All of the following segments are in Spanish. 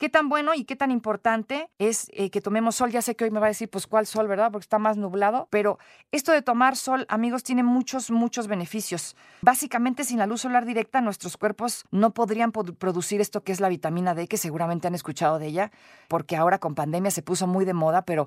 ¿Qué tan bueno y qué tan importante es eh, que tomemos sol? Ya sé que hoy me va a decir, pues, ¿cuál sol, verdad? Porque está más nublado. Pero esto de tomar sol, amigos, tiene muchos, muchos beneficios. Básicamente, sin la luz solar directa, nuestros cuerpos no podrían producir esto que es la vitamina D, que seguramente han escuchado de ella, porque ahora con pandemia se puso muy de moda, pero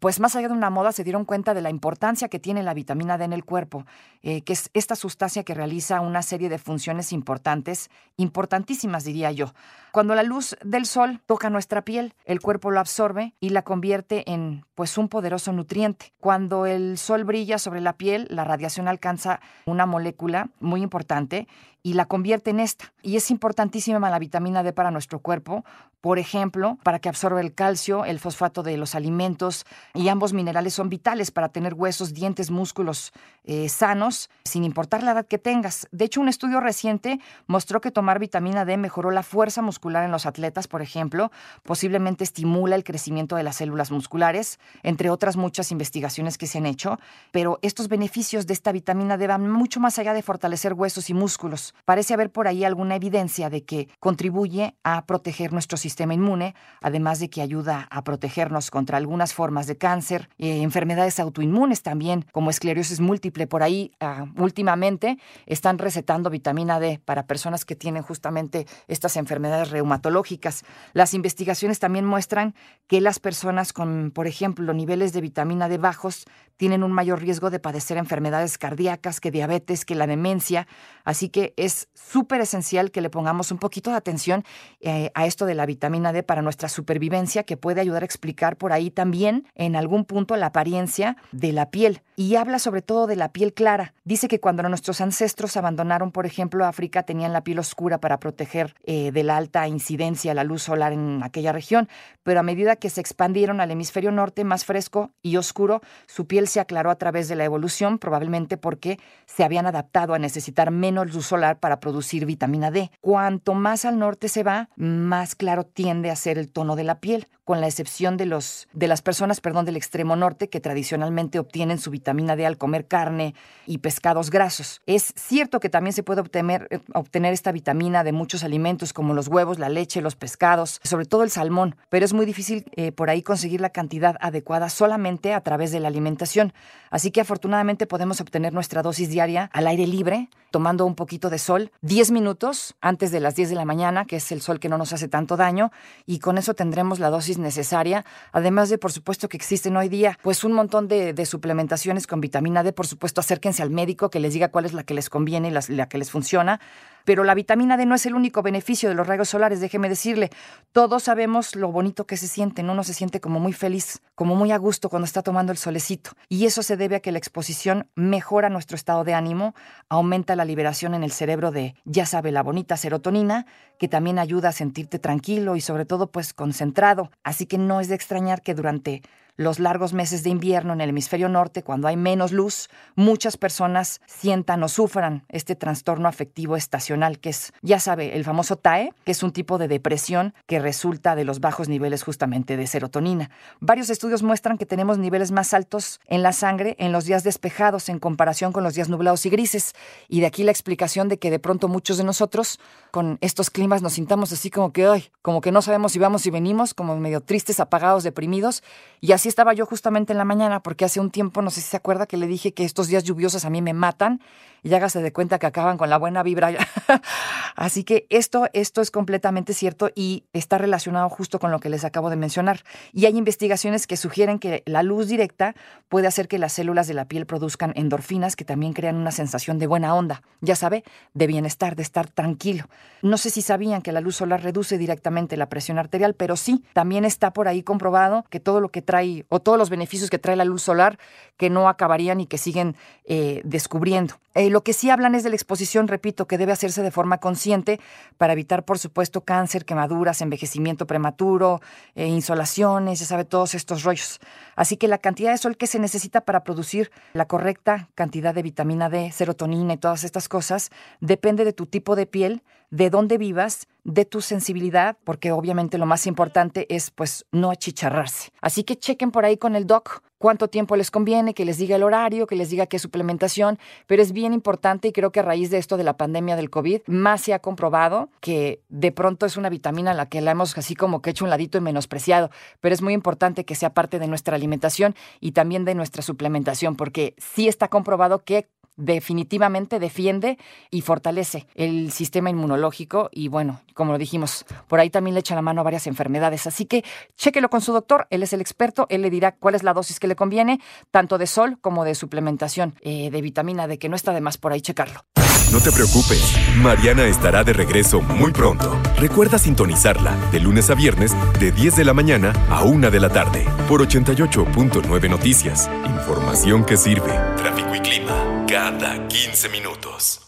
pues más allá de una moda se dieron cuenta de la importancia que tiene la vitamina D en el cuerpo, eh, que es esta sustancia que realiza una serie de funciones importantes, importantísimas diría yo. Cuando la luz del sol toca nuestra piel, el cuerpo lo absorbe y la convierte en pues un poderoso nutriente. Cuando el sol brilla sobre la piel, la radiación alcanza una molécula muy importante y la convierte en esta. Y es importantísima la vitamina D para nuestro cuerpo, por ejemplo, para que absorba el calcio, el fosfato de los alimentos, y ambos minerales son vitales para tener huesos, dientes, músculos eh, sanos, sin importar la edad que tengas. De hecho, un estudio reciente mostró que tomar vitamina D mejoró la fuerza muscular en los atletas, por ejemplo, posiblemente estimula el crecimiento de las células musculares, entre otras muchas investigaciones que se han hecho, pero estos beneficios de esta vitamina D van mucho más allá de fortalecer huesos y músculos Parece haber por ahí alguna evidencia de que contribuye a proteger nuestro sistema inmune, además de que ayuda a protegernos contra algunas formas de cáncer, eh, enfermedades autoinmunes también, como esclerosis múltiple. Por ahí, ah, últimamente, están recetando vitamina D para personas que tienen justamente estas enfermedades reumatológicas. Las investigaciones también muestran que las personas con, por ejemplo, niveles de vitamina D bajos tienen un mayor riesgo de padecer enfermedades cardíacas, que diabetes, que la demencia. Así que es súper esencial que le pongamos un poquito de atención eh, a esto de la vitamina D para nuestra supervivencia, que puede ayudar a explicar por ahí también en algún punto la apariencia de la piel. Y habla sobre todo de la piel clara. Dice que cuando nuestros ancestros abandonaron, por ejemplo, África, tenían la piel oscura para proteger eh, de la alta incidencia la luz solar en aquella región, pero a medida que se expandieron al hemisferio norte, más fresco y oscuro, su piel se aclaró a través de la evolución, probablemente porque se habían adaptado a necesitar menos luz solar para producir vitamina D. Cuanto más al norte se va, más claro tiende a ser el tono de la piel, con la excepción de, los, de las personas perdón, del extremo norte que tradicionalmente obtienen su vitamina D al comer carne y pescados grasos. Es cierto que también se puede obtener, eh, obtener esta vitamina de muchos alimentos como los huevos, la leche, los pescados, sobre todo el salmón, pero es muy difícil eh, por ahí conseguir la cantidad adecuada solamente a través de la alimentación. Así que afortunadamente podemos obtener nuestra dosis diaria al aire libre, tomando un poquito de sol, 10 minutos antes de las 10 de la mañana, que es el sol que no nos hace tanto daño, y con eso tendremos la dosis necesaria. Además de, por supuesto, que existen hoy día pues un montón de, suplementaciones con vitamina D. Por supuesto, acérquense al médico que les diga cuál es la que les conviene y la que les funciona. Pero la vitamina D no es el único beneficio de los rayos solares, déjeme decirle. Todos sabemos lo bonito que se siente, ¿no? Uno se siente como muy feliz, como muy a gusto cuando está tomando el solecito. Y eso se debe a que la exposición mejora nuestro estado de ánimo, aumenta la liberación en el cerebro de, ya sabe, la bonita serotonina, que también ayuda a sentirte tranquilo y sobre todo pues concentrado. Así que no es de extrañar que durante los largos meses de invierno en el hemisferio norte, cuando hay menos luz, muchas personas sientan o sufran este trastorno afectivo estacional, que es, ya sabe, el famoso TAE, que es un tipo de depresión que resulta de los bajos niveles justamente de serotonina. Varios estudios muestran que tenemos niveles más altos en la sangre en los días despejados en comparación con los días nublados y grises, y de aquí la explicación de que de pronto muchos de nosotros con estos climas nos sintamos así como que, ay, como que no sabemos si vamos y venimos, como medio tristes, apagados, deprimidos, y así estaba yo justamente en la mañana, porque hace un tiempo, no sé si se acuerda, que le dije que estos días lluviosos a mí me matan y hágase de cuenta que acaban con la buena vibra. Así que esto, esto es completamente cierto y está relacionado justo con lo que les acabo de mencionar. Y hay investigaciones que sugieren que la luz directa puede hacer que las células de la piel produzcan endorfinas que también crean una sensación de buena onda, ya sabe, de bienestar, de estar tranquilo. No sé si sabían que la luz solar reduce directamente la presión arterial, pero sí, también está por ahí comprobado que todo lo que trae o todos los beneficios que trae la luz solar que no acabarían y que siguen eh, descubriendo. Eh, lo que sí hablan es de la exposición, repito, que debe hacerse de forma consciente para evitar, por supuesto, cáncer, quemaduras, envejecimiento prematuro, eh, insolaciones, ya sabe, todos estos rollos. Así que la cantidad de sol que se necesita para producir la correcta cantidad de vitamina D, serotonina y todas estas cosas depende de tu tipo de piel, de dónde vivas, de tu sensibilidad, porque obviamente lo más importante es pues no achicharrarse. Así que chequen por ahí con el doc cuánto tiempo les conviene, que les diga el horario, que les diga qué suplementación, pero es bien importante y creo que a raíz de esto de la pandemia del COVID, más se ha comprobado que de pronto es una vitamina a la que la hemos así como que hecho un ladito y menospreciado, pero es muy importante que sea parte de nuestra alimentación y también de nuestra suplementación, porque sí está comprobado que definitivamente defiende y fortalece el sistema inmunológico y bueno, como lo dijimos, por ahí también le echa la mano a varias enfermedades. Así que chéquelo con su doctor, él es el experto, él le dirá cuál es la dosis que le conviene, tanto de sol como de suplementación eh, de vitamina D, que no está de más por ahí checarlo. No te preocupes, Mariana estará de regreso muy pronto. Recuerda sintonizarla de lunes a viernes de 10 de la mañana a 1 de la tarde por 88.9 Noticias. Información que sirve. Tráfico y clima cada 15 minutos.